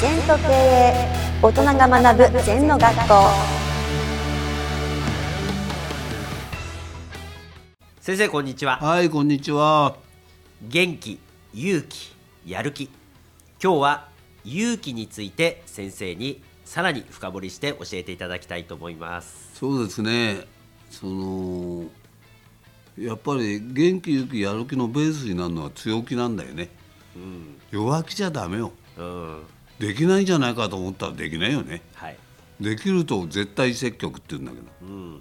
全と経営大人が学ぶ全の学校先生こんにちははい、こんにちは。元気勇気やる気今日は勇気について先生にさらに深掘りして教えていただきたいと思いますそうですね。そのやっぱり元気、勇気、やる気のベースになるのは強気なんだよね。弱気じゃダメよ。うんできないんじゃないかと思ったらできないよね。はい。できると絶対積極って言うんだけど、うん。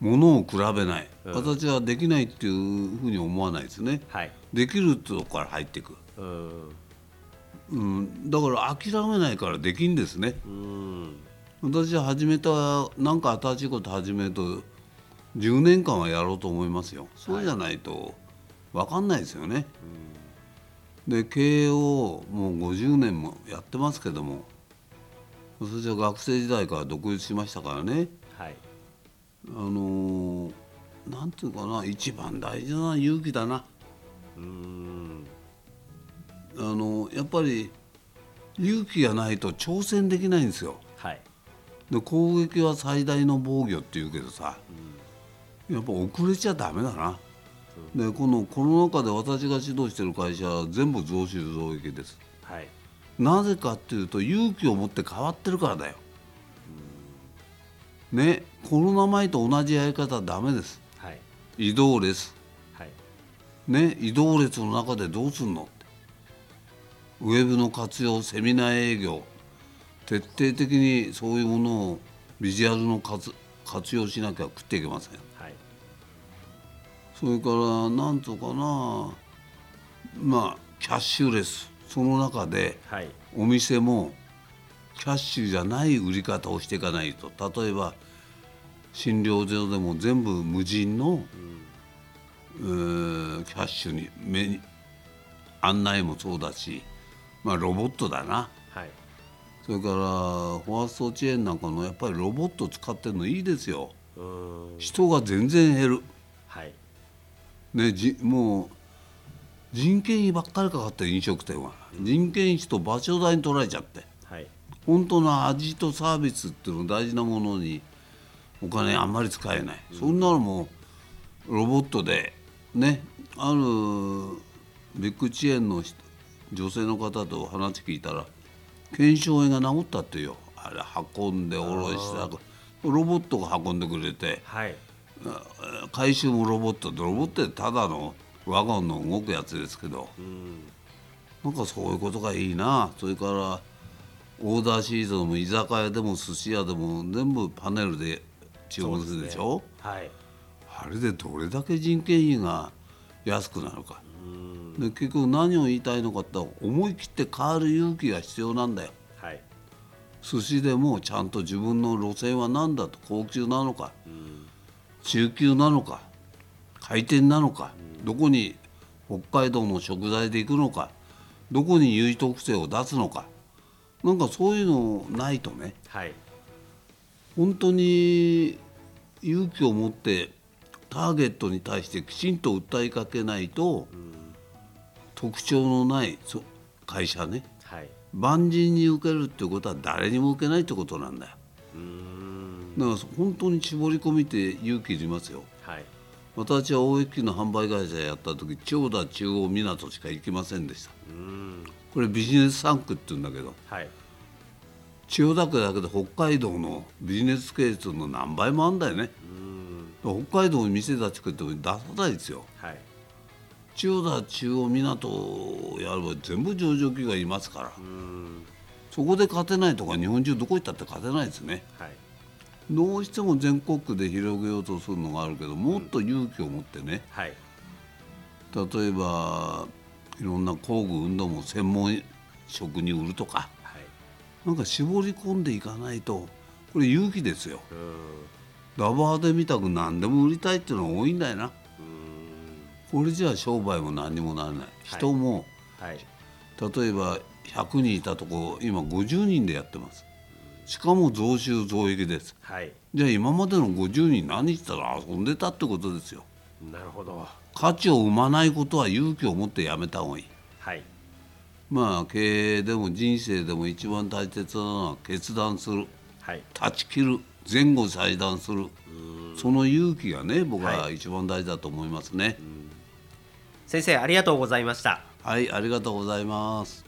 ものを比べない。うん。私はできないっていうふうに思わないですね。はい。できるとこから入っていく。うん。うん、だから諦めないからできんですね。うん。私は始めたなんか新しいこと始めると10年間はやろうと思いますよ。そうじゃないと分かんないですよね、で経営をもう50年もやってますけども私は学生時代から独立しましたからね。はい。あのーなんていうかな一番大事な勇気だな。うん。あのやっぱり勇気がないと挑戦できないんですよ。はい。で攻撃は最大の防御って言うけどさ、やっぱ遅れちゃダメだな、でこのコロナ禍で私が指導してる会社は全部増収増益です。はい。なぜかっていうと勇気を持って変わってるからだよ、ねコロナ前と同じやり方はダメです。はい。移動列。はい。ね移動列の中でどうすんの？ってウェブの活用セミナー営業。徹底的にそういうものをビジュアルの活活用しなきゃ食っていけません。はいそれからなんとかなまあキャッシュレスその中ではい。お店もキャッシュじゃない売り方をしていかないと。例えば診療所でも全部無人の、えーキャッシュに目に案内もそうだし、まあ、ロボットだな。はい。それからファーストチェーンなんかのやっぱりロボット使ってるのいいですよ。うん。人が全然減る、はいね、じもう人件費ばっかりかかってる飲食店は。人件費と場所代に取られちゃって。はい。本当の味とサービスっていうの大事なものにお金あんまり使えない、そんなのもロボットでねあるビッグチェーンの人女性の方と話聞いたら腱鞘炎が治ったってよ。あれ運んで下ろしたロボットが運んでくれて。はい回収もロボットでロボットってただのワゴンの動くやつですけどうんなんかそういうことがいいな。それからオーダーシーズンも居酒屋でも寿司屋でも全部パネルで注文するでしょ？はい。あれでどれだけ人件費が安くなるか。で結局何を言いたいのかって思い切って変わる勇気が必要なんだよ。はい。寿司でもちゃんと自分の路線は何だと高級なのか中級なのか回転なのかどこに北海道の食材で行くのかどこに優位特性を出すのかなんかそういうのないとね。はい。本当に勇気を持ってターゲットに対してきちんと訴えかけないと、特徴のないそ会社ね。はい。万人に受けるっていうことは誰にも受けないってことなんだよ。うんだから本当に絞り込みって勇気いりますよ。はい。私は大駅の販売会社やった時千代田中央港しか行きませんでした。うん。これビジネス3区って言うんだけどはい。千代田区だけで北海道のビジネス系統の何倍もあるんだよね。うん。北海道に店立ち食っても出さないですよ。はい。千代田中央港をやれば全部上場企業がいますから。うん。そこで勝てないとか日本中どこ行ったって勝てないですね。はいどうしても全国区で広げようとするのがあるけどもっと勇気を持ってね。はい。例えばいろんな工具運動も専門職に売るとか。はい。なんか絞り込んでいかないとこれ勇気ですよ。うん。ラバーで見たく何でも売りたいっていうのが多いんだよな。うん。これじゃあ商売も何にもならない。人も。はい。例えば100人いたとこ今50人でやってますしかも増収増益です。はい。じゃあ今までの50人何したら遊んでたってことですよ。なるほど。価値を生まないことは勇気を持ってやめた方がいい。はい。まあ経営でも人生でも一番大切なのは決断する。はい。断ち切る。前後裁断する。その勇気がね僕ははい。一番大事だと思いますね。先生ありがとうございました。はい、ありがとうございます